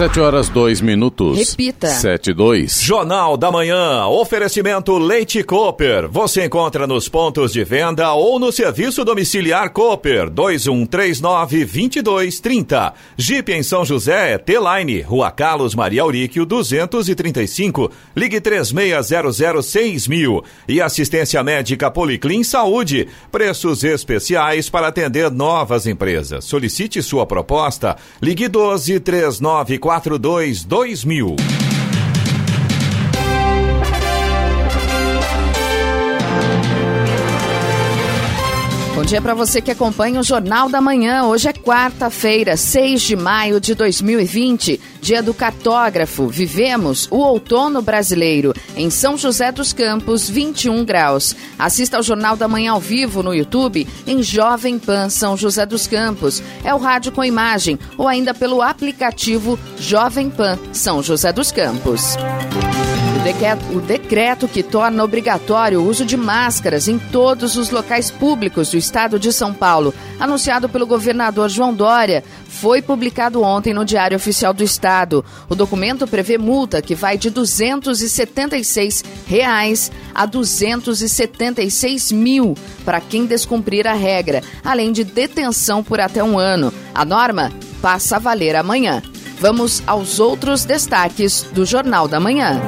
Sete horas, dois minutos. Repita. Sete, dois. Jornal da Manhã, oferecimento Leite Cooper. Você encontra nos pontos de venda ou no serviço domiciliar Cooper, 2139-2230. Jeep em São José, T-Line, Rua Carlos Maria Auríquio, 235. Ligue 36006000. E assistência médica Policlin Saúde. Preços especiais para atender novas empresas. Solicite sua proposta. Ligue 12 39 42 2000. Bom dia para você que acompanha o Jornal da Manhã. Hoje é quarta-feira, 6 de maio de 2020, dia do cartógrafo. Vivemos o outono brasileiro em São José dos Campos, 21 graus. Assista ao Jornal da Manhã ao vivo no YouTube em Jovem Pan São José dos Campos. É o rádio com imagem ou ainda pelo aplicativo Jovem Pan São José dos Campos. O decreto, que torna obrigatório o uso de máscaras em todos os locais públicos do estado de São Paulo, anunciado pelo governador João Dória, foi publicado ontem no Diário Oficial do Estado. O documento prevê multa que vai de 276 reais a 276 mil para quem descumprir a regra, além de detenção por até um ano. A norma passa a valer amanhã. Vamos aos outros destaques do Jornal da Manhã.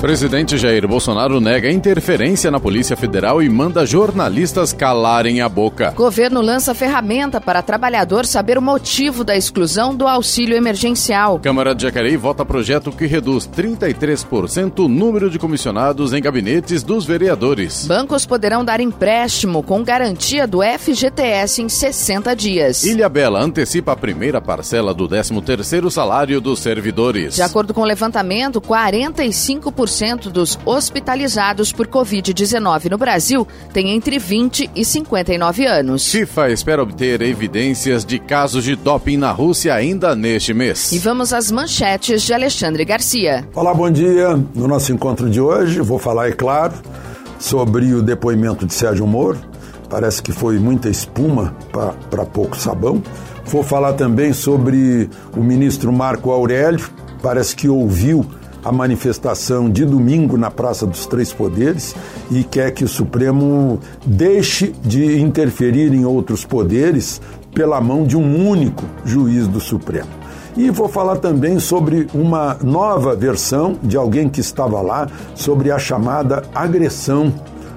Presidente Jair Bolsonaro nega interferência na Polícia Federal e manda jornalistas calarem a boca. Governo lança ferramenta para trabalhador saber o motivo da exclusão do auxílio emergencial. Câmara de Jacareí vota projeto que reduz 33% o número de comissionados em gabinetes dos vereadores. Bancos poderão dar empréstimo com garantia do FGTS em 60 dias. Ilha Bela antecipa a primeira parcela do 13º salário dos servidores. De acordo com o levantamento, 45% dos hospitalizados por Covid-19 no Brasil têm entre 20 e 59 anos. FIFA espera obter evidências de casos de doping na Rússia ainda neste mês. E vamos às manchetes de Alexandre Garcia. Olá, bom dia. No nosso encontro de hoje, vou falar, é claro, sobre o depoimento de Sérgio Moro. Parece que foi muita espuma para pouco sabão. Vou falar também sobre o ministro Marco Aurélio. Parece que ouviu a manifestação de domingo na Praça dos Três Poderes e quer que o Supremo deixe de interferir em outros poderes pela mão de um único juiz do Supremo. E vou falar também sobre uma nova versão de alguém que estava lá sobre a chamada agressão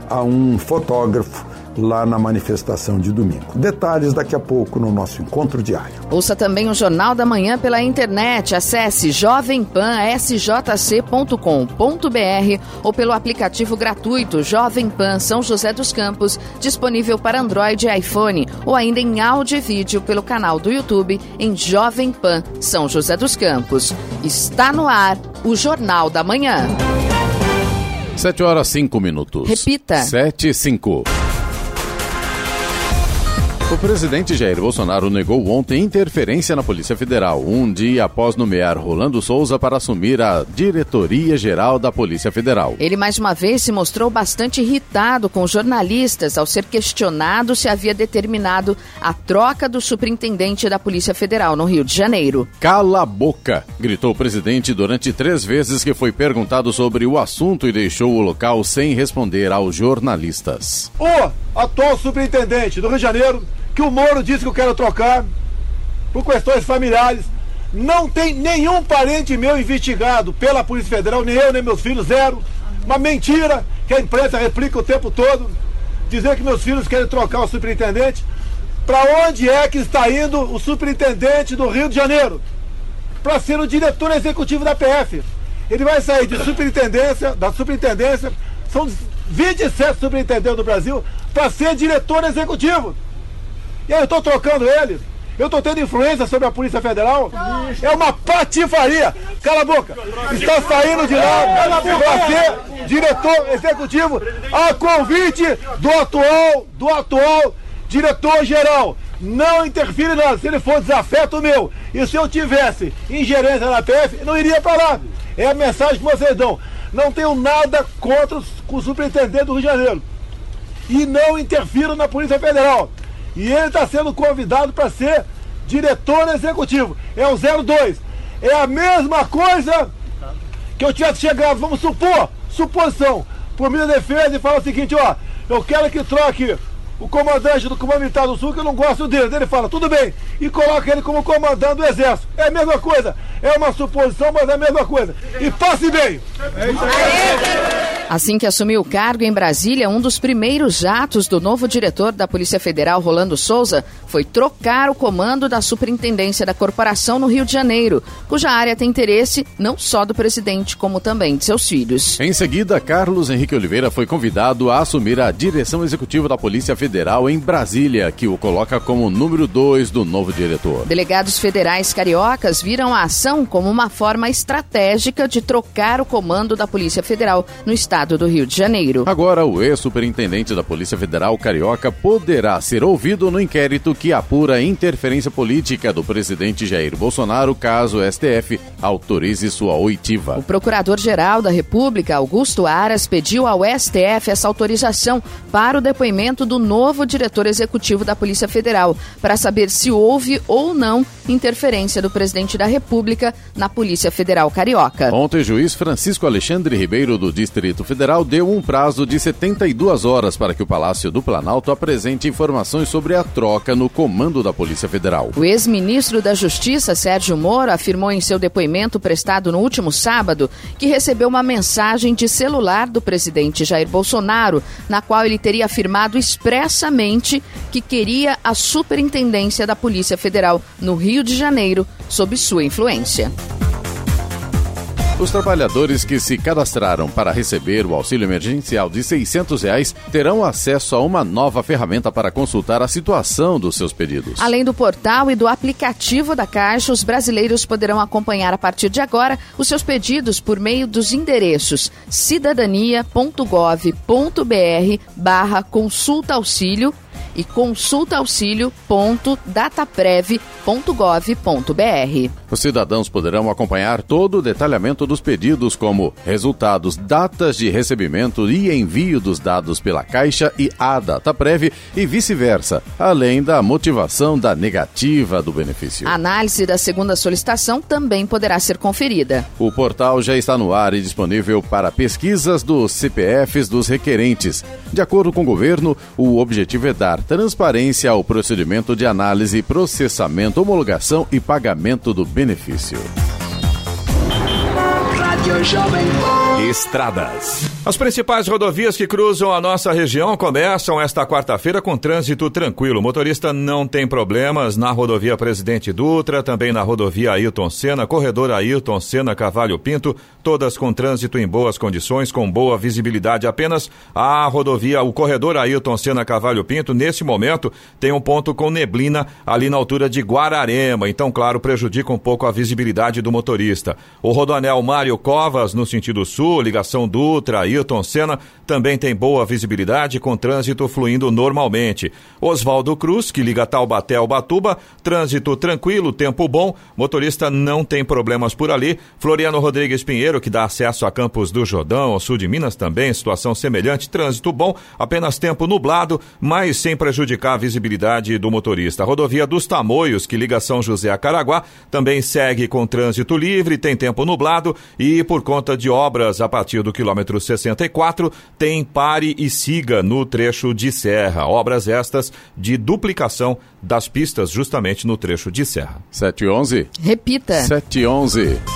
a um fotógrafo lá na manifestação de domingo. Detalhes daqui a pouco no nosso encontro diário. Ouça também o Jornal da Manhã pela internet. Acesse jovempansjc.com.br ou pelo aplicativo gratuito Jovem Pan São José dos Campos, disponível para Android e iPhone, ou ainda em áudio e vídeo pelo canal do YouTube em Jovem Pan São José dos Campos. Está no ar o Jornal da Manhã. 7 horas 5 minutos. Repita. 7 e 5. O presidente Jair Bolsonaro negou ontem interferência na Polícia Federal, um dia após nomear Rolando Souza para assumir a diretoria-geral da Polícia Federal. Ele mais uma vez se mostrou bastante irritado com jornalistas ao ser questionado se havia determinado a troca do superintendente da Polícia Federal no Rio de Janeiro. Cala a boca! gritou o presidente durante três vezes que foi perguntado sobre o assunto e deixou o local sem responder aos jornalistas. O atual superintendente do Rio de Janeiro que o Moro disse que eu quero trocar por questões familiares. Não tem nenhum parente meu investigado pela Polícia Federal, nem eu, nem meus filhos, zero. Uma mentira que a imprensa replica o tempo todo. Dizer que meus filhos querem trocar o superintendente. Para onde é que está indo o superintendente do Rio de Janeiro? Para ser o diretor executivo da PF. Ele vai sair de superintendência, da superintendência, são 27 superintendentes do Brasil, para ser diretor executivo. E aí eu estou trocando eles. Eu estou tendo influência sobre a Polícia Federal. É uma patifaria. Cala a boca. Está saindo de lá para ser diretor executivo a convite do atual, do atual diretor-geral. Não interfere nada. Se ele for desafeto meu e se eu tivesse ingerência na PF, não iria para lá. É a mensagem que vocês dão. Não tenho nada contra o superintendente do Rio de Janeiro. e não interfiram na Polícia Federal. E ele está sendo convidado para ser diretor executivo. É o 02. É a mesma coisa que eu tivesse chegado, vamos supor, suposição, por minha defesa e falar o seguinte, ó, eu quero que troque o comandante do Comando Militar do Sul, que eu não gosto dele. Ele fala, tudo bem, e coloca ele como comandante do Exército. É a mesma coisa. É uma suposição, mas é a mesma coisa. E passe bem. É isso aí. Assim que assumiu o cargo em Brasília, um dos primeiros atos do novo diretor da Polícia Federal, Rolando Souza, foi trocar o comando da superintendência da corporação no Rio de Janeiro, cuja área tem interesse não só do presidente, como também de seus filhos. Em seguida, Carlos Henrique Oliveira foi convidado a assumir a direção executiva da Polícia Federal em Brasília, que o coloca como número dois do novo diretor. Delegados federais cariocas viram a ação como uma forma estratégica de trocar o comando da Polícia Federal no estado estado do Rio de Janeiro. Agora, o ex-superintendente da Polícia Federal Carioca poderá ser ouvido no inquérito que apura interferência política do presidente Jair Bolsonaro, caso o STF autorize sua oitiva. O procurador-geral da República, Augusto Aras, pediu ao STF essa autorização para o depoimento do novo diretor executivo da Polícia Federal, para saber se houve ou não interferência do presidente da República na Polícia Federal Carioca. Ontem, o juiz Francisco Alexandre Ribeiro, do Distrito Federal deu um prazo de 72 horas para que o Palácio do Planalto apresente informações sobre a troca no comando da Polícia Federal. O ex-ministro da Justiça, Sérgio Moro, afirmou em seu depoimento prestado no último sábado que recebeu uma mensagem de celular do presidente Jair Bolsonaro, na qual ele teria afirmado expressamente que queria a superintendência da Polícia Federal no Rio de Janeiro, sob sua influência. Os trabalhadores que se cadastraram para receber o auxílio emergencial de 600 reais terão acesso a uma nova ferramenta para consultar a situação dos seus pedidos. Além do portal e do aplicativo da Caixa, os brasileiros poderão acompanhar a partir de agora os seus pedidos por meio dos endereços cidadania.gov.br barra consulta auxílio e consultaauxilio.dataprev.gov.br. Os cidadãos poderão acompanhar todo o detalhamento dos pedidos, como resultados, datas de recebimento e envio dos dados pela Caixa e a Dataprev e vice-versa, além da motivação da negativa do benefício. A análise da segunda solicitação também poderá ser conferida. O portal já está no ar e disponível para pesquisas dos CPFs dos requerentes. De acordo com o governo, o objetivo é dar transparência ao procedimento de análise, processamento, homologação e pagamento do benefício. Estradas. As principais rodovias que cruzam a nossa região começam esta quarta-feira com trânsito tranquilo. O motorista não tem problemas na rodovia Presidente Dutra, também na rodovia Ailton Senna, corredor Ailton Senna Cavalho Pinto, todas com trânsito em boas condições, com boa visibilidade. Apenas a rodovia, o corredor Ailton Senna Cavalho Pinto, nesse momento, tem um ponto com neblina ali na altura de Guararema. Então, claro, prejudica um pouco a visibilidade do motorista. O rodoanel Mário Covas, no sentido sul, ligação Dutra, Ailton Senna, também tem boa visibilidade com trânsito fluindo normalmente. Oswaldo Cruz, que liga Taubaté ao Batuba, trânsito tranquilo, tempo bom, motorista não tem problemas por ali. Floriano Rodrigues Pinheiro, que dá acesso a Campos do Jordão, ao sul de Minas também, situação semelhante, trânsito bom, apenas tempo nublado, mas sem prejudicar a visibilidade do motorista. Rodovia dos Tamoios, que liga São José a Caraguá, também segue com trânsito livre, tem tempo nublado e por conta de obras a partir do quilômetro 64, tem pare e siga no trecho de serra. Obras estas de duplicação das pistas justamente no trecho de serra. 7 e 11. Repita. 7 e 11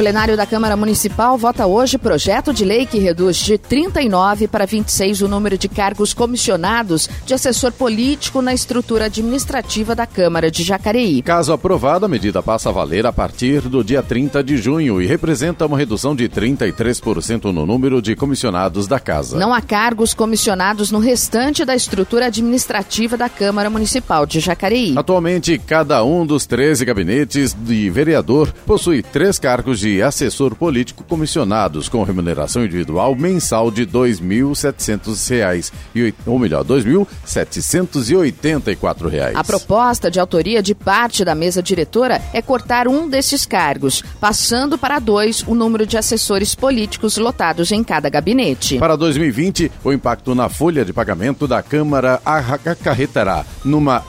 plenário da Câmara Municipal vota hoje projeto de lei que reduz de 39 para 26 o número de cargos comissionados de assessor político na estrutura administrativa da Câmara de Jacareí. Caso aprovado, a medida passa a valer a partir do dia 30 de junho e representa uma redução de 33% no número de comissionados da Casa. Não há cargos comissionados no restante da estrutura administrativa da Câmara Municipal de Jacareí. Atualmente, cada um dos 13 gabinetes de vereador possui três cargos de de assessor político comissionados com remuneração individual mensal de R$ 2.700, ou melhor, R$ 2.784. A proposta de autoria de parte da mesa diretora é cortar um desses cargos, passando para dois o número de assessores políticos lotados em cada gabinete. Para 2020, o impacto na folha de pagamento da Câmara acarretará numa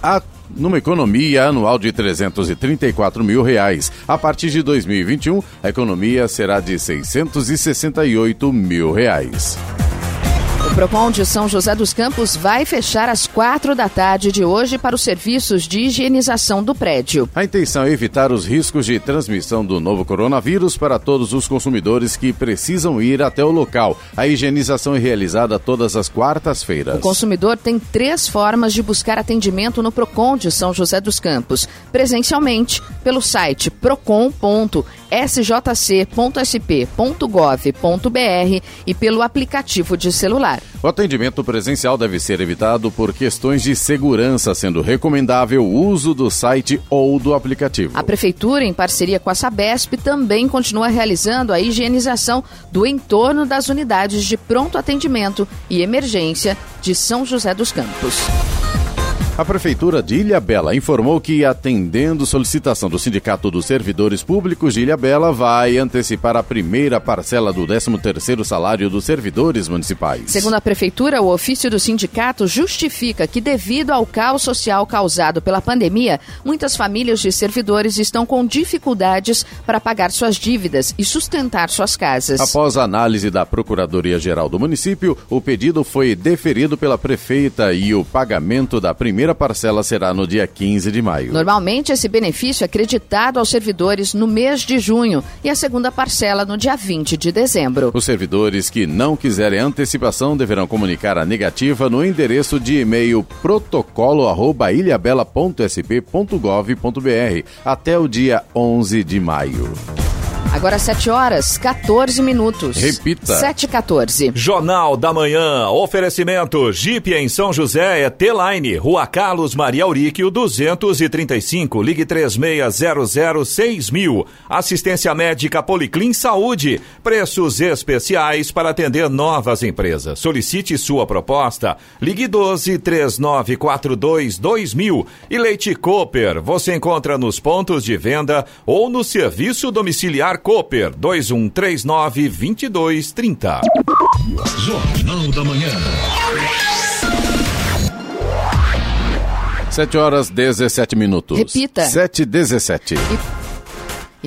numa economia anual de 334 mil reais. A partir de 2021, a economia será de 668 mil reais. O Procon de São José dos Campos vai fechar às quatro da tarde de hoje para os serviços de higienização do prédio. A intenção é evitar os riscos de transmissão do novo coronavírus para todos os consumidores que precisam ir até o local. A higienização é realizada todas as quartas-feiras. O consumidor tem três formas de buscar atendimento no Procon de São José dos Campos: presencialmente, pelo site procon.sjc.sp.gov.br e pelo aplicativo de celular. O atendimento presencial deve ser evitado por questões de segurança, sendo recomendável o uso do site ou do aplicativo. A Prefeitura, em parceria com a Sabesp, também continua realizando a higienização do entorno das unidades de pronto atendimento e emergência de São José dos Campos. A Prefeitura de Ilha Bela informou que, atendendo solicitação do Sindicato dos Servidores Públicos de Ilha Bela, vai antecipar a primeira parcela do 13º salário dos servidores municipais. Segundo a Prefeitura, o ofício do sindicato justifica que, devido ao caos social causado pela pandemia, muitas famílias de servidores estão com dificuldades para pagar suas dívidas e sustentar suas casas. Após a análise da Procuradoria-Geral do município, o pedido foi deferido pela prefeita e o pagamento da primeira primeira parcela será no dia 15 de maio. Normalmente, esse benefício é creditado aos servidores no mês de junho e a segunda parcela no dia 20 de dezembro. Os servidores que não quiserem antecipação deverão comunicar a negativa no endereço de e-mail protocolo@ilhabela.sp.gov.br até o dia 11 de maio. Agora 7 horas, 14 minutos. Repita. 7 e 14. Jornal da Manhã. Oferecimento. Jeep em São José é T-Line. Rua Carlos Maria Auríquio, 235. Ligue 36006000. Assistência médica Policlin Saúde. Preços especiais para atender novas empresas. Solicite sua proposta. Ligue 12 3942 2000. E Leite Cooper. Você encontra nos pontos de venda ou no serviço domiciliar Cooper 2139 2230. Jornal da Manhã. 7 horas 17 minutos. Repita. 7 e 17. E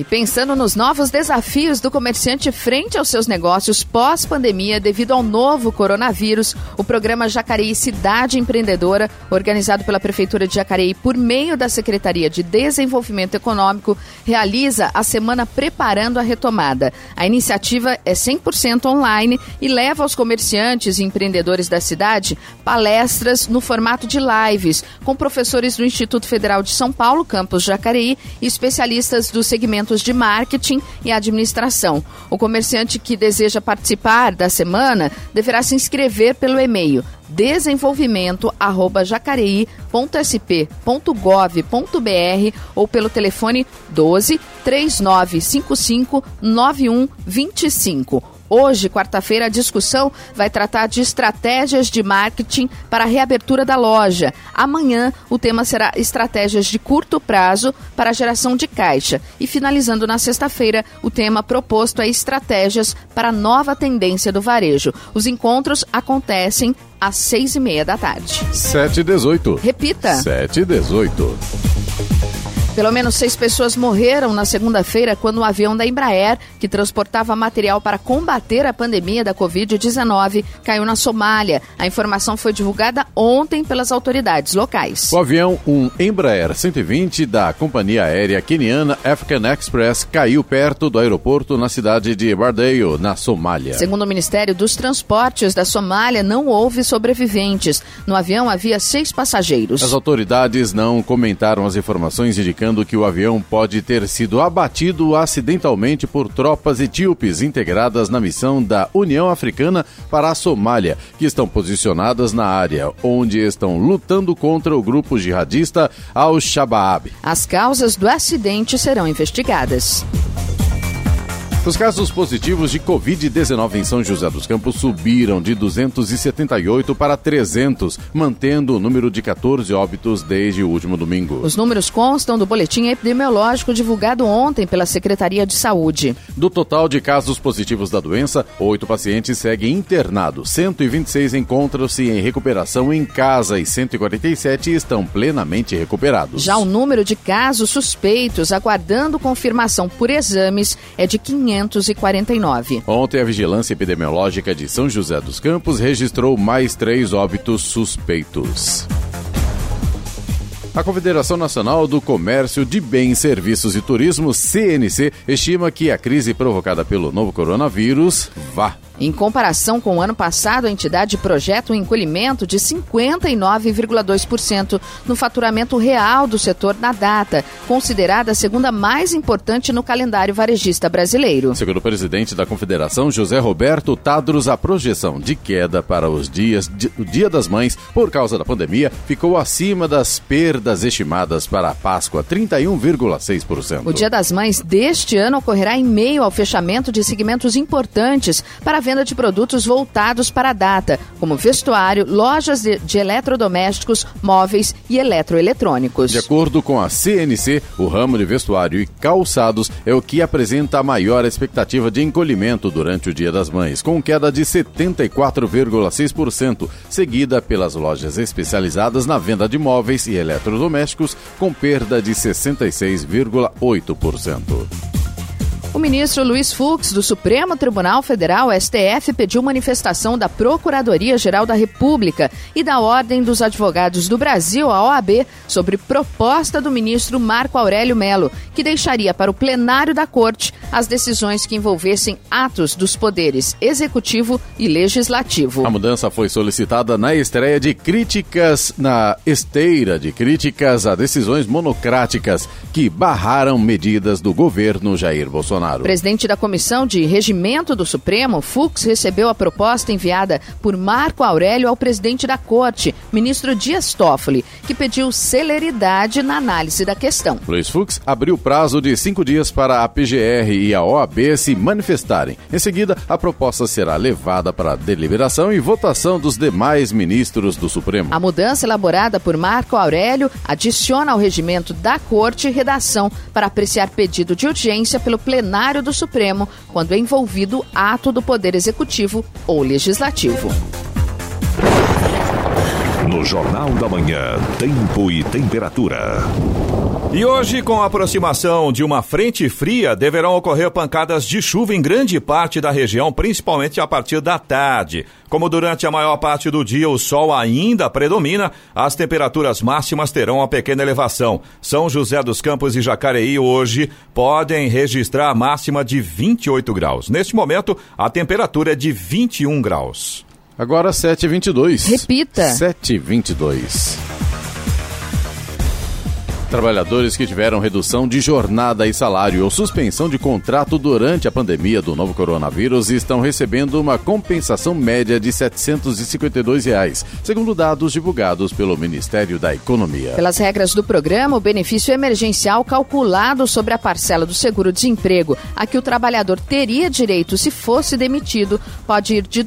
pensando nos novos desafios do comerciante frente aos seus negócios pós-pandemia devido ao novo coronavírus, o programa Jacareí Cidade Empreendedora, organizado pela Prefeitura de Jacareí por meio da Secretaria de Desenvolvimento Econômico, realiza a semana Preparando a Retomada. A iniciativa é 100% online e leva aos comerciantes e empreendedores da cidade palestras no formato de lives, com professores do Instituto Federal de São Paulo, campus Jacareí, e especialistas do segmento de marketing e administração. O comerciante que deseja participar da semana deverá se inscrever pelo e-mail desenvolvimento@jacareí.sp.gov.br ou pelo telefone 12 3955 9125 Hoje, quarta-feira, a discussão vai tratar de estratégias de marketing para a reabertura da loja. Amanhã, o tema será estratégias de curto prazo para a geração de caixa. E finalizando na sexta-feira, o tema proposto é estratégias para a nova tendência do varejo. Os encontros acontecem às seis e meia da tarde. 7 e 18. Repita. 7 e 18. Pelo menos seis pessoas morreram na segunda-feira quando um avião da Embraer, que transportava material para combater a pandemia da Covid-19, caiu na Somália. A informação foi divulgada ontem pelas autoridades locais. O avião, um Embraer 120 da companhia aérea queniana African Express, caiu perto do aeroporto na cidade de Bardeio, na Somália. Segundo o Ministério dos Transportes da Somália, não houve sobreviventes. No avião havia seis passageiros. As autoridades não comentaram as informações indicando que o avião pode ter sido abatido acidentalmente por tropas etíopes integradas na missão da União Africana para a Somália, que estão posicionadas na área, onde estão lutando contra o grupo jihadista Al-Shabaab. As causas do acidente serão investigadas. Os casos positivos de Covid-19 em São José dos Campos subiram de 278 para 300, mantendo o número de 14 óbitos desde o último domingo. Os números constam do boletim epidemiológico divulgado ontem pela Secretaria de Saúde. Do total de casos positivos da doença, oito pacientes seguem internados, 126 encontram-se em recuperação em casa e 147 estão plenamente recuperados. Já o número de casos suspeitos aguardando confirmação por exames é de 500 549. Ontem, a Vigilância Epidemiológica de São José dos Campos registrou mais três óbitos suspeitos. A Confederação Nacional do Comércio de Bens, Serviços e Turismo, CNC, estima que a crise provocada pelo novo coronavírus vá em comparação com o ano passado, a entidade projeta um encolhimento de 59,2% no faturamento real do setor na data, considerada a segunda mais importante no calendário varejista brasileiro. Segundo o presidente da Confederação, José Roberto Tadros, a projeção de queda para os dias o Dia das Mães, por causa da pandemia, ficou acima das perdas estimadas para a Páscoa, 31,6%. O Dia das Mães deste ano ocorrerá em meio ao fechamento de segmentos importantes para venda de produtos voltados para a data, como vestuário, lojas de, de eletrodomésticos, móveis e eletroeletrônicos. De acordo com a CNC, o ramo de vestuário e calçados é o que apresenta a maior expectativa de encolhimento durante o Dia das Mães, com queda de 74,6%, seguida pelas lojas especializadas na venda de móveis e eletrodomésticos, com perda de 66,8%. O ministro Luiz Fux, do Supremo Tribunal Federal, STF, pediu manifestação da Procuradoria-Geral da República e da Ordem dos Advogados do Brasil, a OAB, sobre proposta do ministro Marco Aurélio Melo, que deixaria para o plenário da Corte as decisões que envolvessem atos dos poderes executivo e legislativo. A mudança foi solicitada na estreia de críticas, na esteira de críticas a decisões monocráticas que barraram medidas do governo Jair Bolsonaro. Bolsonaro. Presidente da Comissão de Regimento do Supremo, Fux, recebeu a proposta enviada por Marco Aurélio ao presidente da Corte, ministro Dias Toffoli, que pediu celeridade na análise da questão. Luiz Fux abriu prazo de cinco dias para a PGR e a OAB se manifestarem. Em seguida, a proposta será levada para deliberação e votação dos demais ministros do Supremo. A mudança elaborada por Marco Aurélio adiciona ao regimento da Corte redação para apreciar pedido de audiência pelo plenário plenário do Supremo quando é envolvido ato do Poder Executivo ou Legislativo. No Jornal da Manhã, Tempo e Temperatura. E hoje, com a aproximação de uma frente fria, deverão ocorrer pancadas de chuva em grande parte da região, principalmente a partir da tarde. Como durante a maior parte do dia o sol ainda predomina, as temperaturas máximas terão uma pequena elevação. São José dos Campos e Jacareí hoje podem registrar a máxima de 28 graus. Neste momento, a temperatura é de 21 graus. Agora 7h22. Repita. 7h22. Trabalhadores que tiveram redução de jornada e salário ou suspensão de contrato durante a pandemia do novo coronavírus estão recebendo uma compensação média de 752 reais, segundo dados divulgados pelo Ministério da Economia. Pelas regras do programa, o benefício emergencial calculado sobre a parcela do seguro-desemprego a que o trabalhador teria direito se fosse demitido pode ir de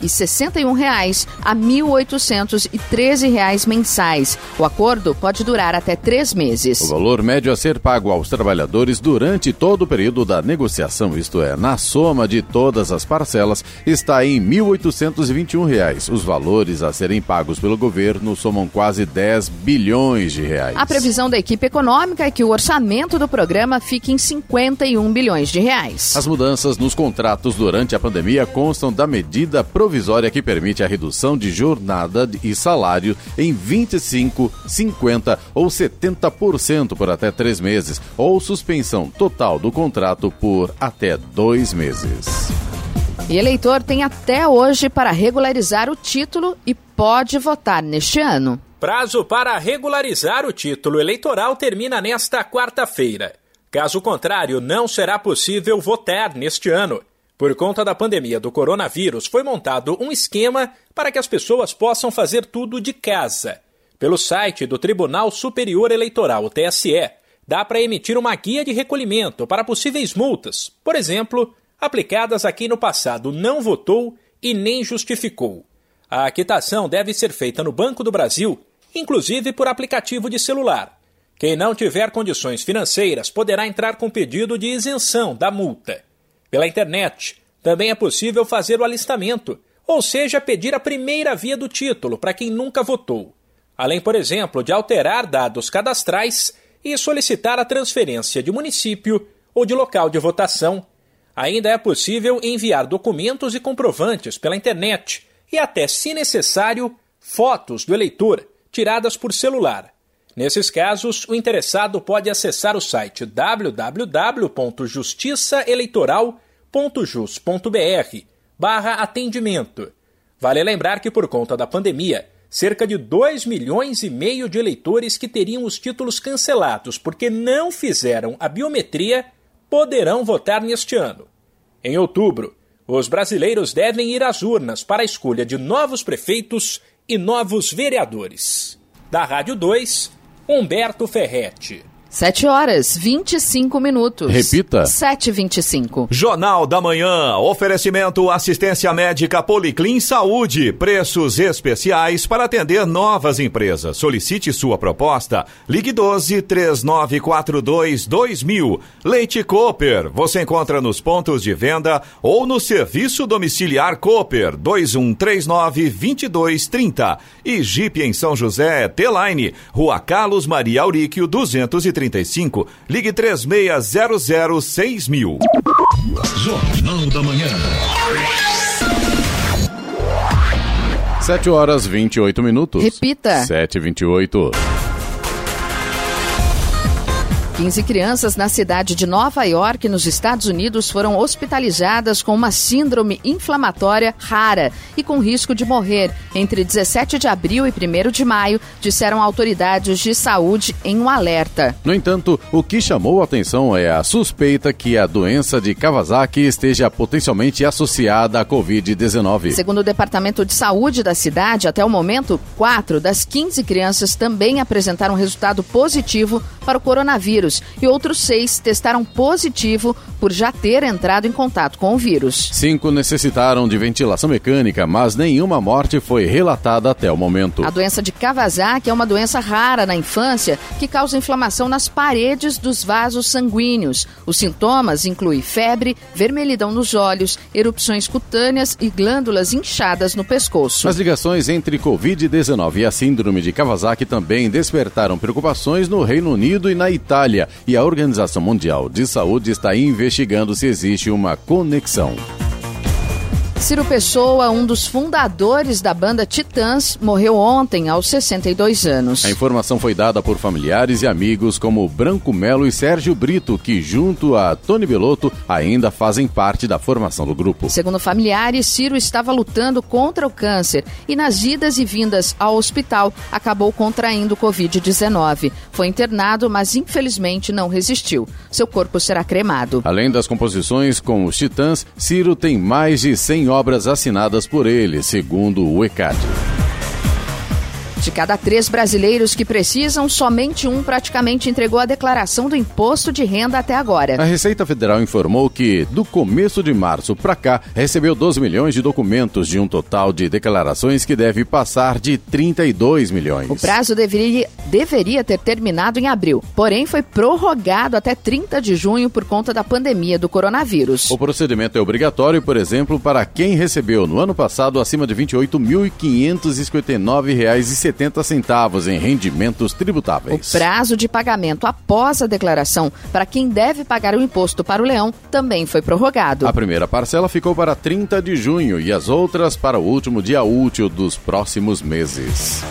261 reais a 1.813 reais mensais. O acordo pode durar até três meses. O valor médio a ser pago aos trabalhadores durante todo o período da negociação, isto é, na soma de todas as parcelas, está em 1.821 reais. Os valores a serem pagos pelo governo somam quase 10 bilhões de reais. A previsão da equipe econômica é que o orçamento do programa fique em 51 bilhões de reais. As mudanças nos contratos durante a pandemia constam da medida provisória que permite a redução de jornada e salário em 25, 50 ou 70% por até três meses, ou suspensão total do contrato por até dois meses. E eleitor tem até hoje para regularizar o título e pode votar neste ano. Prazo para regularizar o título eleitoral termina nesta quarta-feira. Caso contrário, não será possível votar neste ano. Por conta da pandemia do coronavírus, foi montado um esquema para que as pessoas possam fazer tudo de casa. Pelo site do Tribunal Superior Eleitoral, TSE, dá para emitir uma guia de recolhimento para possíveis multas, por exemplo, aplicadas a quem no passado não votou e nem justificou. A quitação deve ser feita no Banco do Brasil, inclusive por aplicativo de celular. Quem não tiver condições financeiras poderá entrar com pedido de isenção da multa. Pela internet, também é possível fazer o alistamento, ou seja, pedir a primeira via do título para quem nunca votou. Além, por exemplo, de alterar dados cadastrais e solicitar a transferência de município ou de local de votação. Ainda é possível enviar documentos e comprovantes pela internet e até, se necessário, fotos do eleitor tiradas por celular. Nesses casos, o interessado pode acessar o site www.justiçaeleitoral.jus.br barra atendimento. Vale lembrar que por conta da pandemia, cerca de 2 milhões e meio de eleitores que teriam os títulos cancelados porque não fizeram a biometria poderão votar neste ano. Em outubro, os brasileiros devem ir às urnas para a escolha de novos prefeitos e novos vereadores. Da Rádio 2, Humberto Ferretti. 7 horas 25 minutos. Repita. 7h25. Jornal da Manhã. Oferecimento assistência médica Policlin Saúde. Preços especiais para atender novas empresas. Solicite sua proposta. Ligue 12 3942 2000. Leite Cooper. Você encontra nos pontos de venda ou no serviço domiciliar Cooper 2139 2230. E Jeep em São José, T-Line. Rua Carlos Maria Auríquio 230 35, ligue 3600 6000. Jornal da Manhã. 7 horas 28 minutos. Repita. 7 e 28 15 crianças na cidade de Nova York, nos Estados Unidos, foram hospitalizadas com uma síndrome inflamatória rara e com risco de morrer entre 17 de abril e 1 de maio, disseram autoridades de saúde em um alerta. No entanto, o que chamou a atenção é a suspeita que a doença de Kawasaki esteja potencialmente associada à Covid-19. Segundo o Departamento de Saúde da cidade, até o momento, quatro das 15 crianças também apresentaram resultado positivo para o coronavírus coronavírus e outros seis testaram positivo por já ter entrado em contato com o vírus. Cinco necessitaram de ventilação mecânica, mas nenhuma morte foi relatada até o momento. A doença de Kawasaki é uma doença rara na infância que causa inflamação nas paredes dos vasos sanguíneos. Os sintomas incluem febre, vermelhidão nos olhos, erupções cutâneas e glândulas inchadas no pescoço. As ligações entre Covid-19 e a síndrome de Kawasaki também despertaram preocupações no Reino Unido e na Itália e a Organização Mundial de Saúde está investigando se existe uma conexão. Ciro Pessoa, um dos fundadores da banda Titãs, morreu ontem aos 62 anos. A informação foi dada por familiares e amigos como Branco Melo e Sérgio Brito, que junto a Tony Belotto ainda fazem parte da formação do grupo. Segundo familiares, Ciro estava lutando contra o câncer e nas idas e vindas ao hospital acabou contraindo Covid-19. Foi internado, mas infelizmente não resistiu. Seu corpo será cremado. Além das composições com os Titãs, Ciro tem mais de 100 obras assinadas por ele, segundo o ECAD. De cada três brasileiros que precisam, somente um praticamente entregou a declaração do imposto de renda até agora. A Receita Federal informou que, do começo de março para cá, recebeu 12 milhões de documentos de um total de declarações que deve passar de 32 milhões. O prazo deveria, deveria ter terminado em abril, porém foi prorrogado até 30 de junho por conta da pandemia do coronavírus. O procedimento é obrigatório, por exemplo, para quem recebeu no ano passado acima de R$ 28.559,70 centavos em rendimentos tributáveis. O prazo de pagamento após a declaração para quem deve pagar o imposto para o leão também foi prorrogado. A primeira parcela ficou para 30 de junho e as outras para o último dia útil dos próximos meses.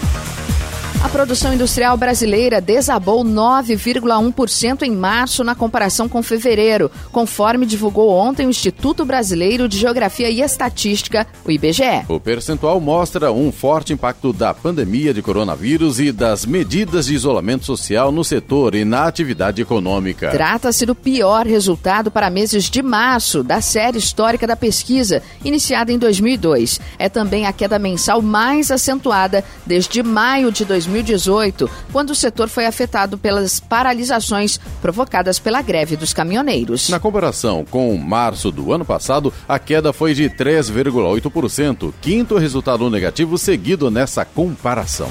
A produção industrial brasileira desabou 9,1% em março na comparação com fevereiro, conforme divulgou ontem o Instituto Brasileiro de Geografia e Estatística, o IBGE. O percentual mostra um forte impacto da pandemia de coronavírus e das medidas de isolamento social no setor e na atividade econômica. Trata-se do pior resultado para meses de março da série histórica da pesquisa, iniciada em 2002. É também a queda mensal mais acentuada desde maio de 2000 2018, quando o setor foi afetado pelas paralisações provocadas pela greve dos caminhoneiros. Na comparação com março do ano passado, a queda foi de 3,8%, quinto resultado negativo seguido nessa comparação.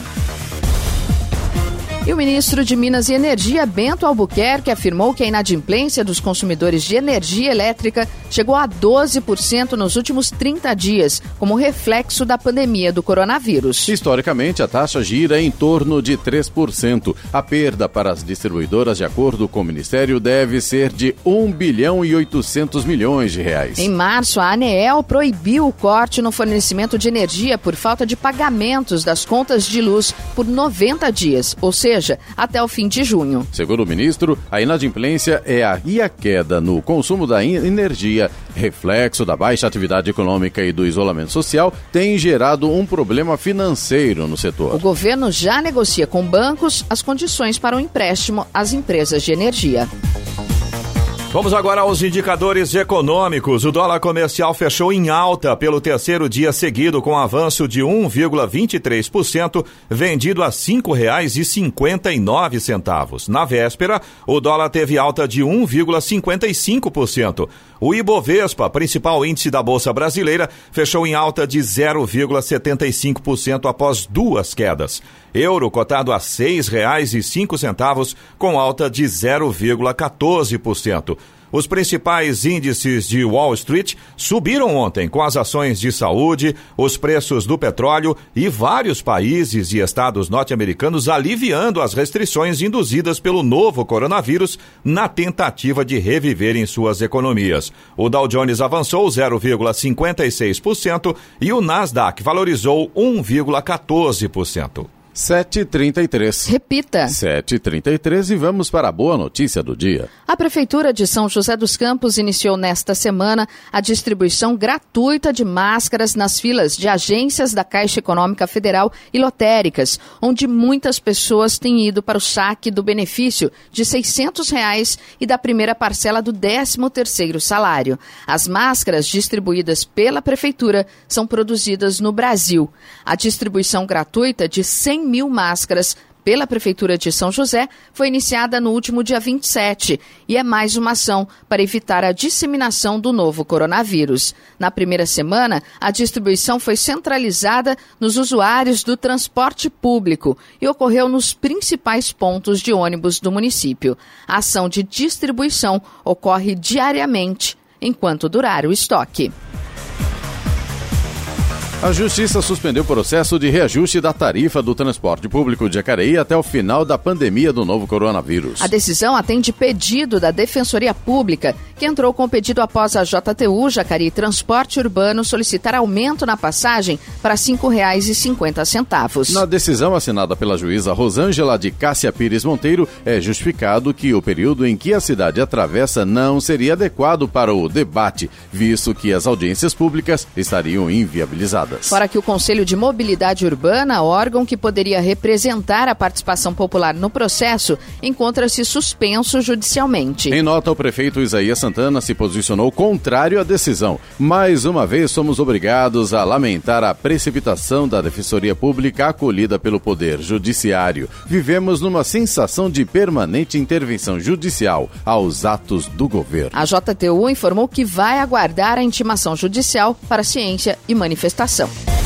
E o ministro de Minas e Energia, Bento Albuquerque, afirmou que a inadimplência dos consumidores de energia elétrica chegou a 12% nos últimos 30 dias, como reflexo da pandemia do coronavírus. Historicamente, a taxa gira em torno de 3%. A perda para as distribuidoras, de acordo com o Ministério, deve ser de 1 bilhão e 800 milhões de reais. Em março, a ANEEL proibiu o corte no fornecimento de energia por falta de pagamentos das contas de luz por 90 dias, ou seja, até o fim de junho. Segundo o ministro, a inadimplência é a, e a queda no consumo da energia, reflexo da baixa atividade econômica e do isolamento social, tem gerado um problema financeiro no setor. O governo já negocia com bancos as condições para o um empréstimo às empresas de energia. Vamos agora aos indicadores econômicos. O dólar comercial fechou em alta pelo terceiro dia seguido, com avanço de 1,23%, vendido a R$ 5,59. Na véspera, o dólar teve alta de 1,55%. O Ibovespa, principal índice da Bolsa Brasileira, fechou em alta de 0,75% após duas quedas. Euro cotado a R$ 6,05, com alta de 0,14%. Os principais índices de Wall Street subiram ontem com as ações de saúde, os preços do petróleo e vários países e estados norte-americanos aliviando as restrições induzidas pelo novo coronavírus na tentativa de reviverem suas economias. O Dow Jones avançou 0,56% e o Nasdaq valorizou 1,14%. 7h33. Repita. 7h33 e vamos para a boa notícia do dia. A Prefeitura de São José dos Campos iniciou nesta semana a distribuição gratuita de máscaras nas filas de agências da Caixa Econômica Federal e lotéricas, onde muitas pessoas têm ido para o saque do benefício de 600 reais e da primeira parcela do 13º salário. As máscaras distribuídas pela Prefeitura são produzidas no Brasil. A distribuição gratuita de 100 mil máscaras pela Prefeitura de São José foi iniciada no último dia 27 e é mais uma ação para evitar a disseminação do novo coronavírus. Na primeira semana, a distribuição foi centralizada nos usuários do transporte público e ocorreu nos principais pontos de ônibus do município. A ação de distribuição ocorre diariamente enquanto durar o estoque. A Justiça suspendeu o processo de reajuste da tarifa do transporte público de Jacareí até o final da pandemia do novo coronavírus. A decisão atende pedido da Defensoria Pública, que entrou com pedido após a JTU Jacareí Transporte Urbano solicitar aumento na passagem para R$ 5,50. Na decisão assinada pela juíza Rosângela de Cássia Pires Monteiro, é justificado que o período em que a cidade atravessa não seria adequado para o debate, visto que as audiências públicas estariam inviabilizadas. Fora que o Conselho de Mobilidade Urbana, órgão que poderia representar a participação popular no processo, encontra-se suspenso judicialmente. Em nota, o prefeito Isaías Santana se posicionou contrário à decisão. Mais uma vez, somos obrigados a lamentar a precipitação da Defensoria Pública acolhida pelo Poder Judiciário. Vivemos numa sensação de permanente intervenção judicial aos atos do governo. A JTU informou que vai aguardar a intimação judicial para ciência e manifestação. Expreso.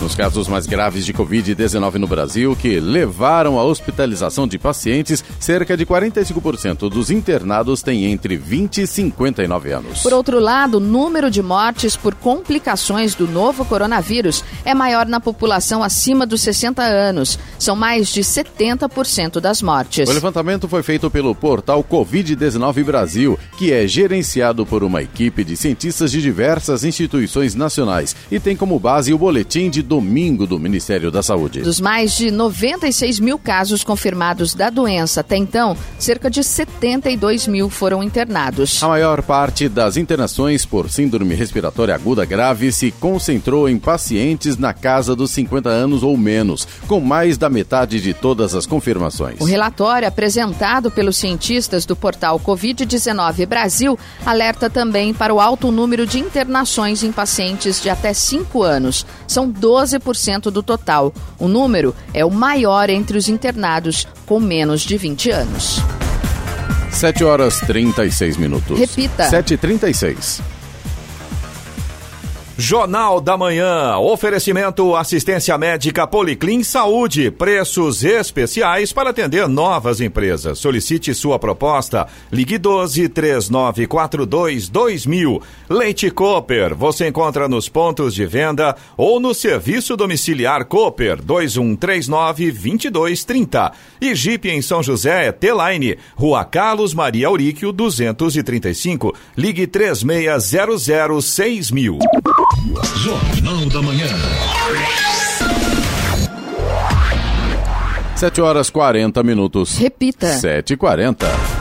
Nos casos mais graves de Covid-19 no Brasil, que levaram à hospitalização de pacientes, cerca de 45% dos internados têm entre 20 e 59 anos. Por outro lado, o número de mortes por complicações do novo coronavírus é maior na população acima dos 60 anos. São mais de 70% das mortes. O levantamento foi feito pelo portal Covid-19 Brasil, que é gerenciado por uma equipe de cientistas de diversas instituições nacionais e tem como base o boletim de domingo do Ministério da Saúde. Dos mais de 96 mil casos confirmados da doença até então, cerca de 72 mil foram internados. A maior parte das internações por síndrome respiratória aguda grave se concentrou em pacientes na casa dos 50 anos ou menos, com mais da metade de todas as confirmações. O relatório apresentado pelos cientistas do portal Covid-19 Brasil alerta também para o alto número de internações em pacientes de até 5 anos. São 12 12% do total. O número é o maior entre os internados com menos de 20 anos. 7 horas 36 minutos. Repita. 7h36. Jornal da Manhã. Oferecimento assistência médica Policlin Saúde. Preços especiais para atender novas empresas. Solicite sua proposta. Ligue 12 3942 2000. Leite Cooper. Você encontra nos pontos de venda ou no serviço domiciliar Cooper 2139 2230. E Jeep em São José, T-Line. Rua Carlos Maria Auríquio 235. Ligue 3600 6000. Jornal da Manhã. 7 horas 40 minutos. Repita. 7h40. E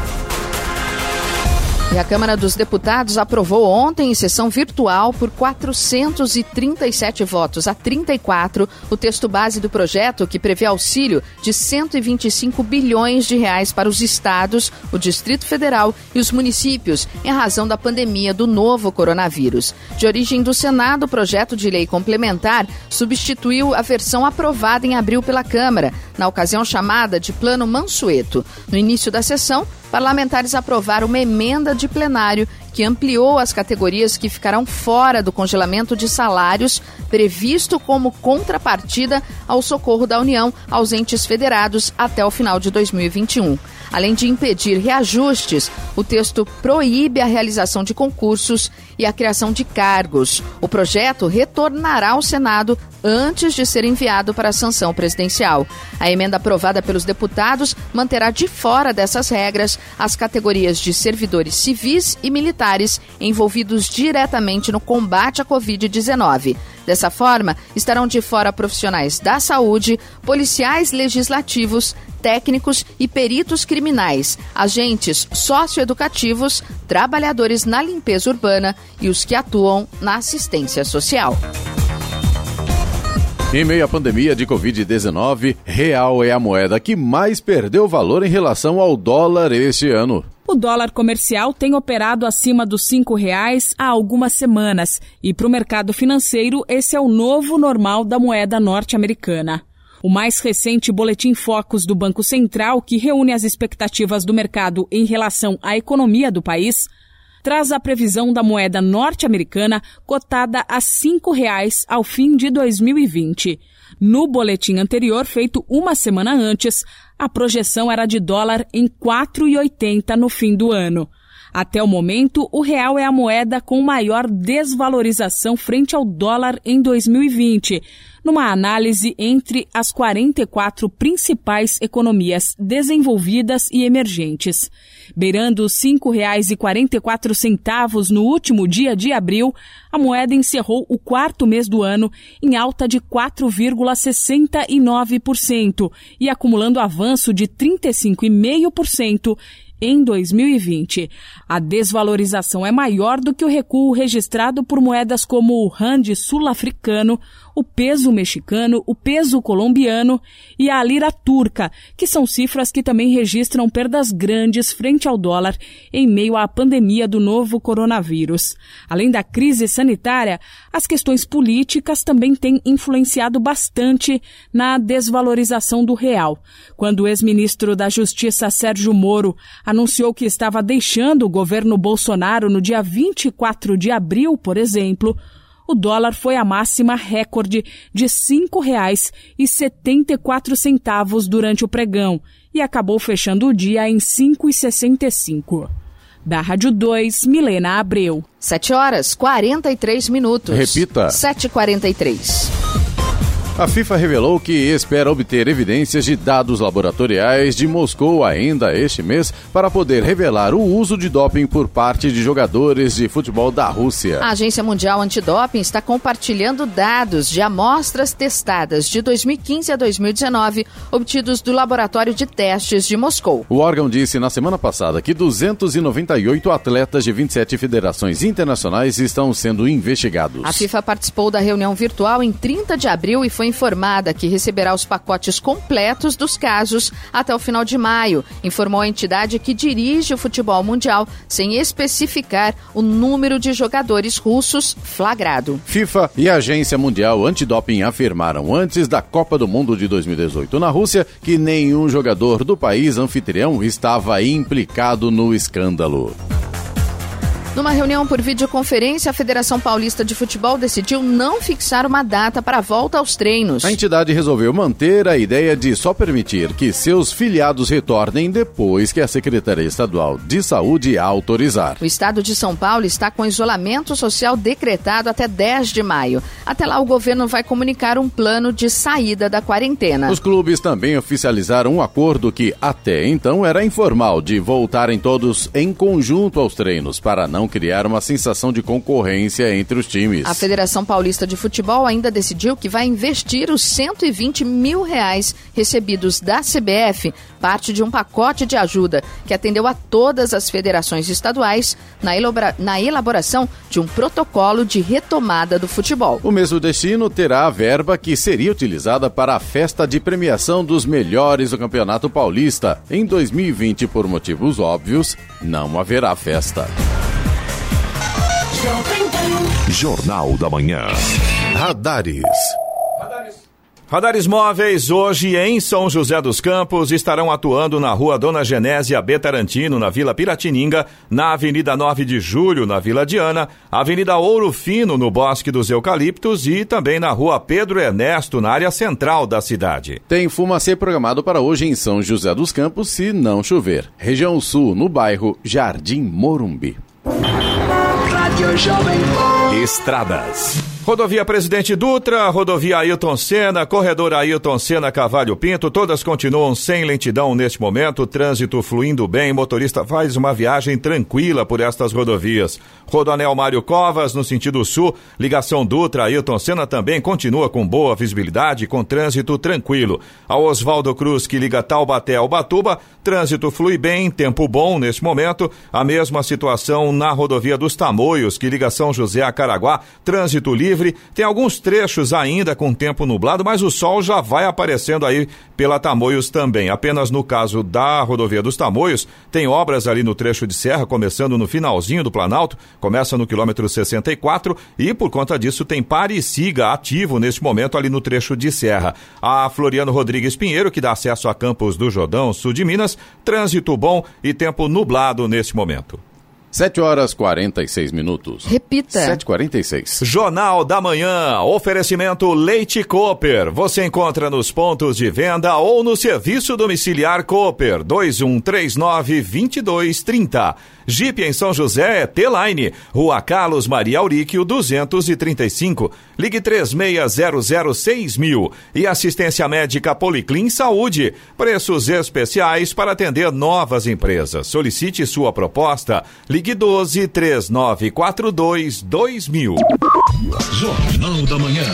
a Câmara dos Deputados aprovou ontem, em sessão virtual, por 437 votos a 34, o texto base do projeto que prevê auxílio de 125 bilhões de reais para os estados, o Distrito Federal e os municípios, em razão da pandemia do novo coronavírus. De origem do Senado, o projeto de lei complementar substituiu a versão aprovada em abril pela Câmara, na ocasião chamada de Plano Mansueto. No início da sessão, parlamentares aprovaram uma emenda de plenário que ampliou as categorias que ficarão fora do congelamento de salários previsto como contrapartida ao socorro da União aos entes federados até o final de 2021. Além de impedir reajustes, o texto proíbe a realização de concursos e a criação de cargos. O projeto retornará ao Senado antes de ser enviado para a sanção presidencial. A emenda aprovada pelos deputados manterá de fora dessas regras as categorias de servidores civis e militares envolvidos diretamente no combate à Covid-19. Dessa forma, estarão de fora profissionais da saúde, policiais legislativos, técnicos e peritos criminais, agentes socioeducativos, trabalhadores na limpeza urbana e os que atuam na assistência social. Em meio à pandemia de Covid-19, real é a moeda que mais perdeu valor em relação ao dólar este ano. O dólar comercial tem operado acima dos cinco reais há algumas semanas e para o mercado financeiro esse é o novo normal da moeda norte-americana. O mais recente Boletim Focus do Banco Central, que reúne as expectativas do mercado em relação à economia do país, traz a previsão da moeda norte-americana cotada a R$ 5,00 ao fim de 2020. No boletim anterior, feito uma semana antes, a projeção era de dólar em R$ 4,80 no fim do ano. Até o momento, o real é a moeda com maior desvalorização frente ao dólar em 2020, numa análise entre as 44 principais economias desenvolvidas e emergentes. Beirando R$ 5,44 no último dia de abril, a moeda encerrou o quarto mês do ano em alta de 4,69% e acumulando avanço de 35,5% em 2020. A desvalorização é maior do que o recuo registrado por moedas como o rand sul-africano, o peso mexicano, o peso colombiano e a lira turca, que são cifras que também registram perdas grandes frente ao dólar em meio à pandemia do novo coronavírus. Além da crise sanitária, as questões políticas também têm influenciado bastante na desvalorização do real. Quando o ex-ministro da Justiça Sérgio Moro anunciou que estava deixando o governo Bolsonaro no dia 24 de abril, por exemplo, o dólar foi a máxima recorde de R$ 5,74 durante o pregão e acabou fechando o dia em R$ 5,65. Da Rádio 2, Milena Abreu. 7 horas 43 minutos. Repita. 7h43. A FIFA revelou que espera obter evidências de dados laboratoriais de Moscou ainda este mês para poder revelar o uso de doping por parte de jogadores de futebol da Rússia. A Agência Mundial Antidoping está compartilhando dados de amostras testadas de 2015 a 2019 obtidos do Laboratório de Testes de Moscou. O órgão disse na semana passada que 298 atletas de 27 federações internacionais estão sendo investigados. A FIFA participou da reunião virtual em 30 de abril e foi informada que receberá os pacotes completos dos casos até o final de maio, informou a entidade que dirige o futebol mundial, sem especificar o número de jogadores russos flagrado. FIFA e a Agência Mundial Antidoping afirmaram antes da Copa do Mundo de 2018 na Rússia que nenhum jogador do país anfitrião estava implicado no escândalo. Numa reunião por videoconferência, a Federação Paulista de Futebol decidiu não fixar uma data para a volta aos treinos. A entidade resolveu manter a ideia de só permitir que seus filiados retornem depois que a Secretaria Estadual de Saúde autorizar. O estado de São Paulo está com isolamento social decretado até 10 de maio. Até lá, o governo vai comunicar um plano de saída da quarentena. Os clubes também oficializaram um acordo que, até então, era informal de voltarem todos em conjunto aos treinos para não criar uma sensação de concorrência entre os times. A Federação Paulista de Futebol ainda decidiu que vai investir os 120 mil reais recebidos da CBF, parte de um pacote de ajuda que atendeu a todas as federações estaduais na, elabora na elaboração de um protocolo de retomada do futebol. O mesmo destino terá a verba que seria utilizada para a festa de premiação dos melhores do Campeonato Paulista. Em 2020, por motivos óbvios, não haverá festa. Jornal da Manhã. Radares. Radares móveis hoje em São José dos Campos estarão atuando na rua Dona Genésia B. Tarantino, na Vila Piratininga, na Avenida 9 de Julho, na Vila Diana, Avenida Ouro Fino, no Bosque dos Eucaliptos e também na rua Pedro Ernesto, na área central da cidade. Tem fumacê programado para hoje em São José dos Campos, se não chover. Região Sul, no bairro Jardim Morumbi. Estradas. Rodovia Presidente Dutra, rodovia Ailton Senna, corredor Ailton Senna Cavalho Pinto, todas continuam sem lentidão neste momento, trânsito fluindo bem, motorista faz uma viagem tranquila por estas rodovias. Rodoanel Mário Covas, no sentido sul, ligação Dutra Ailton Senna também continua com boa visibilidade, com trânsito tranquilo. A Oswaldo Cruz, que liga Taubaté ao Batuba, trânsito flui bem, tempo bom neste momento. A mesma situação na rodovia dos Tamoios, que liga São José a Caraguá, trânsito livre livre. Tem alguns trechos ainda com tempo nublado, mas o sol já vai aparecendo aí pela Tamoios também. Apenas no caso da rodovia dos Tamoios, tem obras ali no trecho de serra, começando no finalzinho do Planalto, começa no quilômetro 64 e por conta disso tem pare e siga ativo neste momento ali no trecho de serra. A Floriano Rodrigues Pinheiro, que dá acesso a Campos do Jordão, sul de Minas, trânsito bom e tempo nublado neste momento. 7 horas 46 minutos. Repita. 7h46. Jornal da Manhã. Oferecimento Leite Cooper. Você encontra nos pontos de venda ou no serviço domiciliar Cooper 2139 2230. Jeep em São José é T-Line. Rua Carlos Maria Auríquio 235. Ligue 36006000. E assistência médica Policlin Saúde. Preços especiais para atender novas empresas. Solicite sua proposta. Ligue 12 3942 2000. Jornal da Manhã.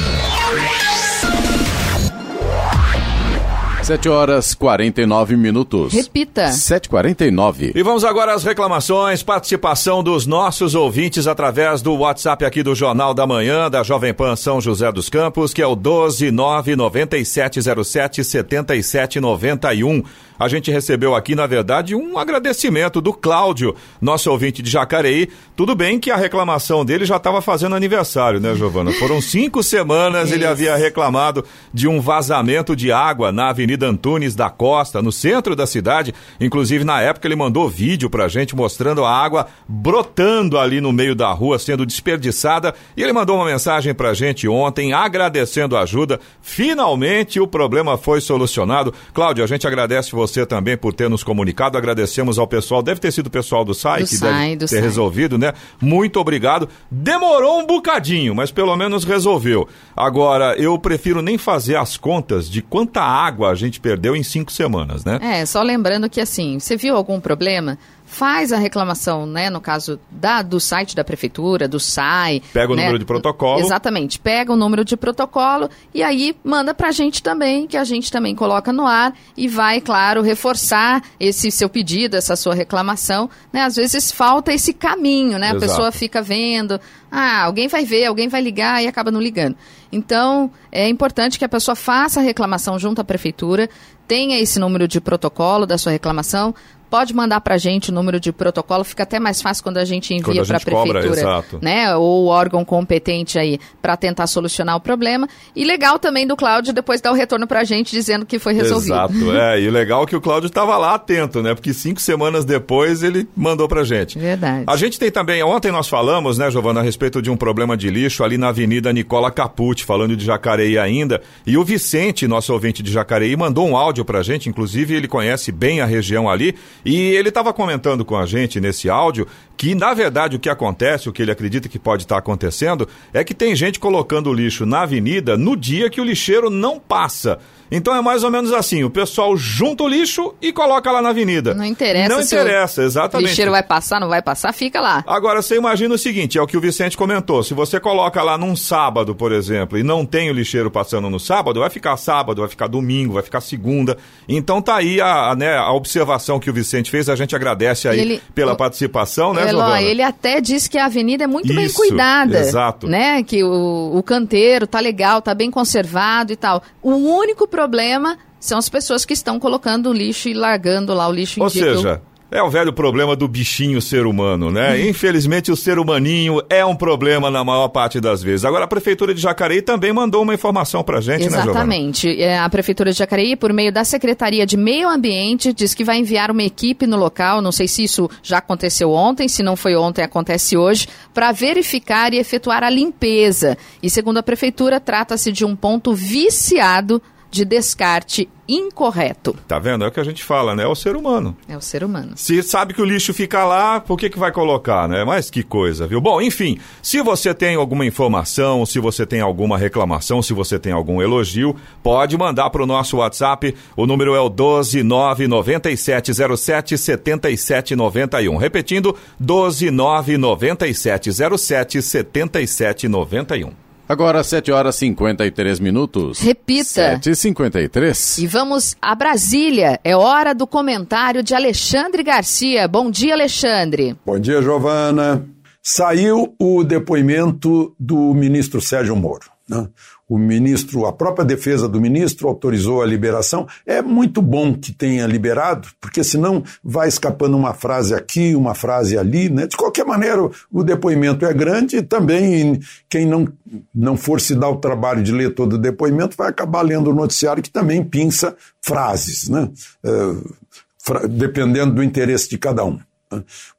7 horas 49 minutos. Repita. 7h49. E vamos agora às reclamações, participação dos nossos ouvintes através do WhatsApp aqui do Jornal da Manhã, da Jovem Pan São José dos Campos, que é o 12997077791. A gente recebeu aqui, na verdade, um agradecimento do Cláudio, nosso ouvinte de Jacareí. Tudo bem que a reclamação dele já estava fazendo aniversário, né, Giovana? Foram cinco semanas ele havia reclamado de um vazamento de água na Avenida Antunes da Costa, no centro da cidade. Inclusive, na época, ele mandou vídeo pra gente mostrando a água brotando ali no meio da rua, sendo desperdiçada. E ele mandou uma mensagem pra gente ontem, agradecendo a ajuda. Finalmente, o problema foi solucionado. Cláudio, a gente agradece você também por ter nos comunicado. Agradecemos ao pessoal, deve ter sido o pessoal do Do que SAI, deve do ter SAI. resolvido, né? Muito obrigado. Demorou um bocadinho, mas pelo menos resolveu. Agora, eu prefiro nem fazer as contas de quanta água a gente perdeu em cinco semanas, né? É, só lembrando que assim, você viu algum problema? Faz a reclamação, né? No caso da, do site da prefeitura, do SAI. Pega o né? número de protocolo. Exatamente. Pega o número de protocolo e aí manda pra gente também, que a gente também coloca no ar e vai, claro, reforçar esse seu pedido, essa sua reclamação. Né? Às vezes falta esse caminho, né? A Exato. pessoa fica vendo, ah, alguém vai ver, alguém vai ligar e acaba não ligando. Então, é importante que a pessoa faça a reclamação junto à prefeitura, tenha esse número de protocolo da sua reclamação, pode mandar para a gente o número de protocolo, fica até mais fácil quando a gente envia para a prefeitura, cobra, né, ou o órgão competente aí para tentar solucionar o problema. E legal também do Cláudio depois dar o retorno para a gente dizendo que foi resolvido. Exato, é, e legal que o Cláudio estava lá atento, né, porque cinco semanas depois ele mandou para a gente. Verdade. A gente tem também, ontem nós falamos, né, Giovana, a respeito de um problema de lixo ali na Avenida Nicola Capucci, falando de Jacareí ainda, e o Vicente, nosso ouvinte de Jacareí, mandou um áudio para a gente, inclusive ele conhece bem a região ali, e ele estava comentando com a gente nesse áudio que, na verdade, o que acontece, o que ele acredita que pode estar tá acontecendo, é que tem gente colocando o lixo na avenida no dia que o lixeiro não passa. Então é mais ou menos assim: o pessoal junta o lixo e coloca lá na avenida. Não interessa. Não interessa, exatamente. O lixeiro vai passar, não vai passar, fica lá. Agora você imagina o seguinte: é o que o Vicente comentou. Se você coloca lá num sábado, por exemplo, e não tem o lixeiro passando no sábado, vai ficar sábado, vai ficar domingo, vai ficar segunda. Então tá aí a, a né, a observação que o Vicente fez. A gente agradece aí ele, pela participação, né, Eló, Ele até disse que a avenida é muito Isso, bem cuidada. Exato. Né? Que o, o canteiro tá legal, tá bem conservado e tal. O único problema problema são as pessoas que estão colocando o lixo e largando lá o lixo Ou seja, é o velho problema do bichinho ser humano, né? Uhum. Infelizmente, o ser humaninho é um problema na maior parte das vezes. Agora, a Prefeitura de Jacareí também mandou uma informação pra gente, Exatamente. né, Exatamente. A Prefeitura de Jacareí, por meio da Secretaria de Meio Ambiente, diz que vai enviar uma equipe no local. Não sei se isso já aconteceu ontem, se não foi ontem, acontece hoje, para verificar e efetuar a limpeza. E segundo a Prefeitura, trata-se de um ponto viciado de descarte incorreto. Tá vendo? É o que a gente fala, né? É o ser humano. É o ser humano. Se sabe que o lixo fica lá, por que, que vai colocar, né? Mas que coisa, viu? Bom, enfim, se você tem alguma informação, se você tem alguma reclamação, se você tem algum elogio, pode mandar para o nosso WhatsApp. O número é o 12997077791. Repetindo, 12997077791. Agora, 7 horas e 53 minutos. Repita. 7h53. E vamos a Brasília. É hora do comentário de Alexandre Garcia. Bom dia, Alexandre. Bom dia, Giovana. Saiu o depoimento do ministro Sérgio Moro. Né? O ministro, a própria defesa do ministro autorizou a liberação. É muito bom que tenha liberado, porque senão vai escapando uma frase aqui, uma frase ali, né? De qualquer maneira, o depoimento é grande e também quem não, não for se dar o trabalho de ler todo o depoimento vai acabar lendo o noticiário que também pinça frases, né? Uh, dependendo do interesse de cada um.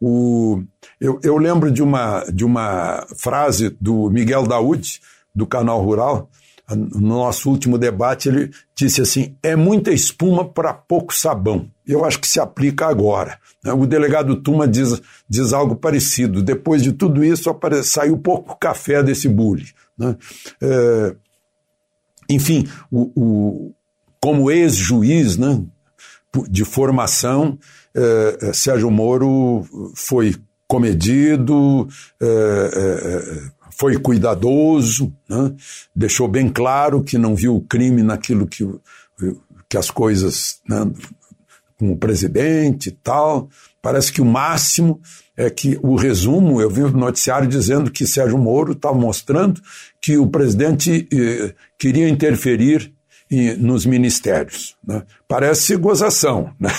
O, eu, eu lembro de uma, de uma frase do Miguel Daúde, do Canal Rural, no nosso último debate, ele disse assim: é muita espuma para pouco sabão. Eu acho que se aplica agora. Né? O delegado Tuma diz, diz algo parecido. Depois de tudo isso, apare... saiu pouco café desse bullying. Né? É... enfim, o, o... como ex-juiz né, de formação, é, é, Sérgio Moro foi comedido, é, é, é foi cuidadoso, né? deixou bem claro que não viu o crime naquilo que, que as coisas, né? com o presidente e tal. Parece que o máximo é que o resumo, eu vi o noticiário dizendo que Sérgio Moro estava mostrando que o presidente eh, queria interferir em, nos ministérios. Né? Parece gozação. Né?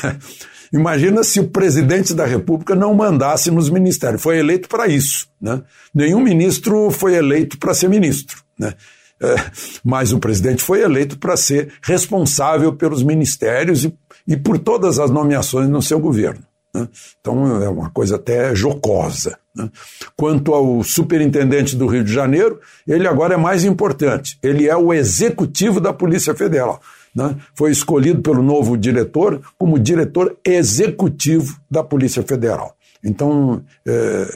Imagina se o presidente da República não mandasse nos ministérios. Foi eleito para isso. Né? Nenhum ministro foi eleito para ser ministro. Né? É, mas o presidente foi eleito para ser responsável pelos ministérios e, e, por todas as nomeações no seu governo. Né? Então é uma coisa até jocosa. Né? Quanto ao superintendente do Rio de Janeiro, ele agora é mais importante. Ele é o executivo da Polícia Federal né, foi escolhido pelo novo diretor como diretor executivo da Polícia Federal. Então, é,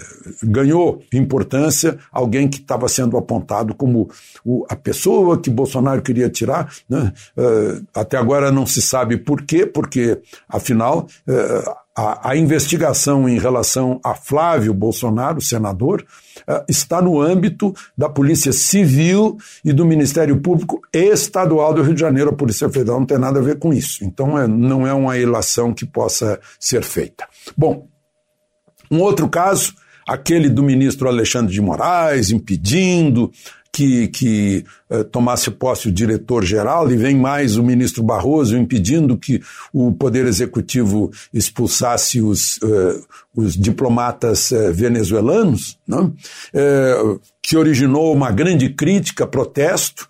ganhou importância alguém que estava sendo apontado como o, a pessoa que Bolsonaro queria tirar. Né? É, até agora não se sabe por quê, porque, afinal, é, a, a, investigação em relação a Flávio Bolsonaro, senador, é, está no âmbito da Polícia Civil e do Ministério Público Estadual do Rio de Janeiro. A Polícia Federal não tem nada a ver com isso. Então, é, não é uma ilação que possa ser feita. Bom, um outro caso, aquele do ministro Alexandre de Moraes impedindo que que, eh, tomasse posse o diretor-geral, e vem mais o ministro Barroso impedindo que o Poder Executivo expulsasse os, eh, os diplomatas eh, venezuelanos, não? que originou uma grande crítica, protesto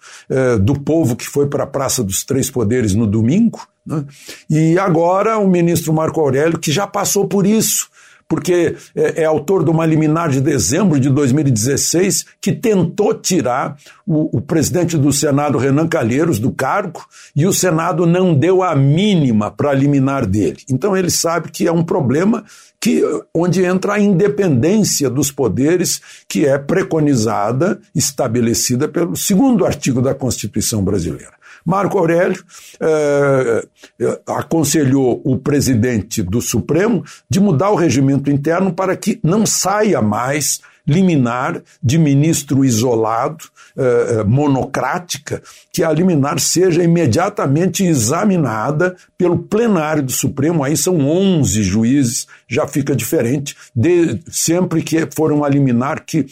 do povo que foi para a Praça dos Três Poderes no domingo. Né? E agora o ministro Marco Aurélio, que já passou por isso, porque é, é, autor de uma liminar de dezembro de 2016 que tentou tirar o, o, presidente do Senado, Renan Calheiros, do cargo, e o Senado não deu a mínima para liminar dele. Então ele sabe que é um problema que, onde entra a independência dos poderes, que é preconizada, estabelecida pelo segundo artigo da Constituição brasileira. Marco Aurélio eh, eh, aconselhou o presidente do Supremo de mudar o regimento interno para que não saia mais liminar de ministro isolado, eh, monocrática, que a liminar seja imediatamente examinada pelo plenário do Supremo, aí são 11 juízes, já fica diferente, de, sempre que for uma liminar que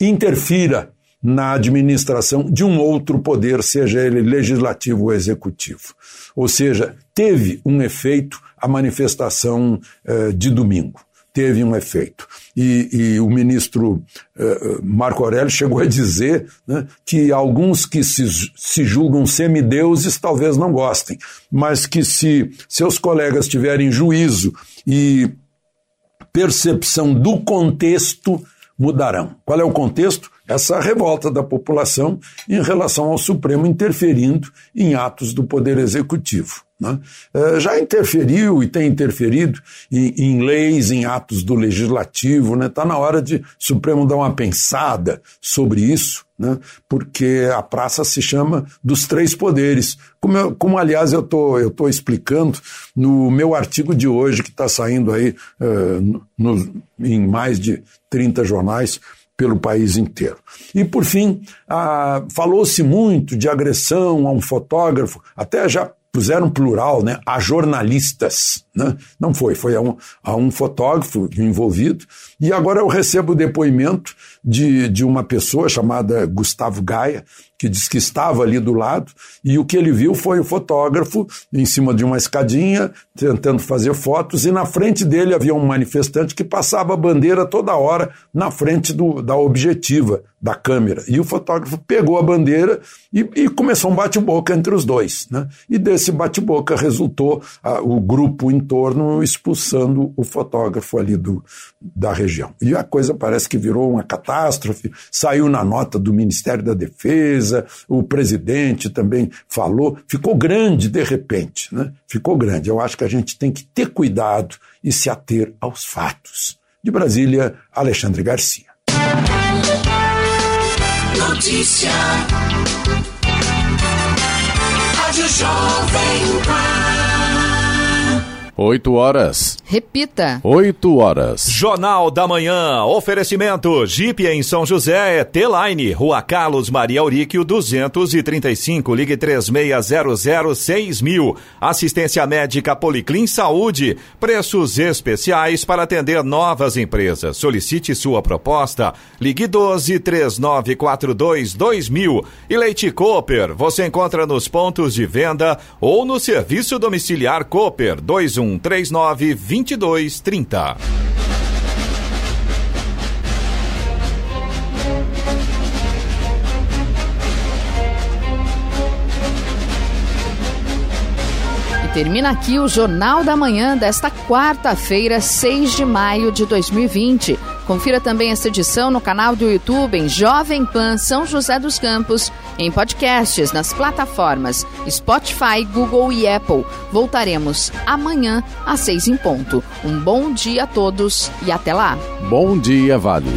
interfira na administração de um outro poder, seja ele legislativo ou executivo. Ou seja, teve um efeito a manifestação eh, de domingo. Teve um efeito. E, e o ministro eh, Marco Aurélio chegou a dizer né, que alguns que se, se julgam semideuses talvez não gostem, mas que se seus colegas tiverem juízo e percepção do contexto, mudarão. Qual é o contexto? Essa revolta da população em relação ao Supremo interferindo em atos do Poder Executivo. Né? É, já interferiu e tem interferido em, em leis, em atos do Legislativo. Está né? Tá na hora de o Supremo dar uma pensada sobre isso, né? porque a praça se chama dos três poderes. Como, eu, como aliás, eu estou tô explicando no meu artigo de hoje, que está saindo aí uh, no, em mais de 30 jornais pelo país inteiro. E, por fim, falou-se muito de agressão a um fotógrafo, até já puseram plural, né, a jornalistas. Né? Não foi, foi a um, a um fotógrafo envolvido. E agora eu recebo o depoimento de, de uma pessoa chamada Gustavo Gaia, que diz que estava ali do lado, e o que ele viu foi o fotógrafo em cima de uma escadinha, tentando fazer fotos, e na frente dele havia um manifestante que passava a bandeira toda hora na frente do, da objetiva da câmera. E o fotógrafo pegou a bandeira e, e começou um bate-boca entre os dois. Né? E desse bate-boca resultou a, o grupo em torno expulsando o fotógrafo ali do, da região. E a coisa parece que virou uma catástrofe, saiu na nota do Ministério da Defesa, o presidente também falou, ficou grande de repente, né? Ficou grande. Eu acho que a gente tem que ter cuidado e se ater aos fatos. De Brasília, Alexandre Garcia. Notícia. Rádio Jovem Pan. 8 horas. Repita. 8 horas. Jornal da Manhã. Oferecimento. Jeep em São José é T-Line. Rua Carlos Maria Auríquio 235. Ligue 36006000. Assistência médica Policlin Saúde. Preços especiais para atender novas empresas. Solicite sua proposta. Ligue 12 3942 2000. E Leite Cooper. Você encontra nos pontos de venda ou no serviço domiciliar Cooper 21 2139 2230. Termina aqui o Jornal da Manhã desta quarta-feira, 6 de maio de 2020. Confira também esta edição no canal do YouTube em Jovem Pan São José dos Campos, em podcasts nas plataformas Spotify, Google e Apple. Voltaremos amanhã às seis em ponto. Um bom dia a todos e até lá. Bom dia, Vale.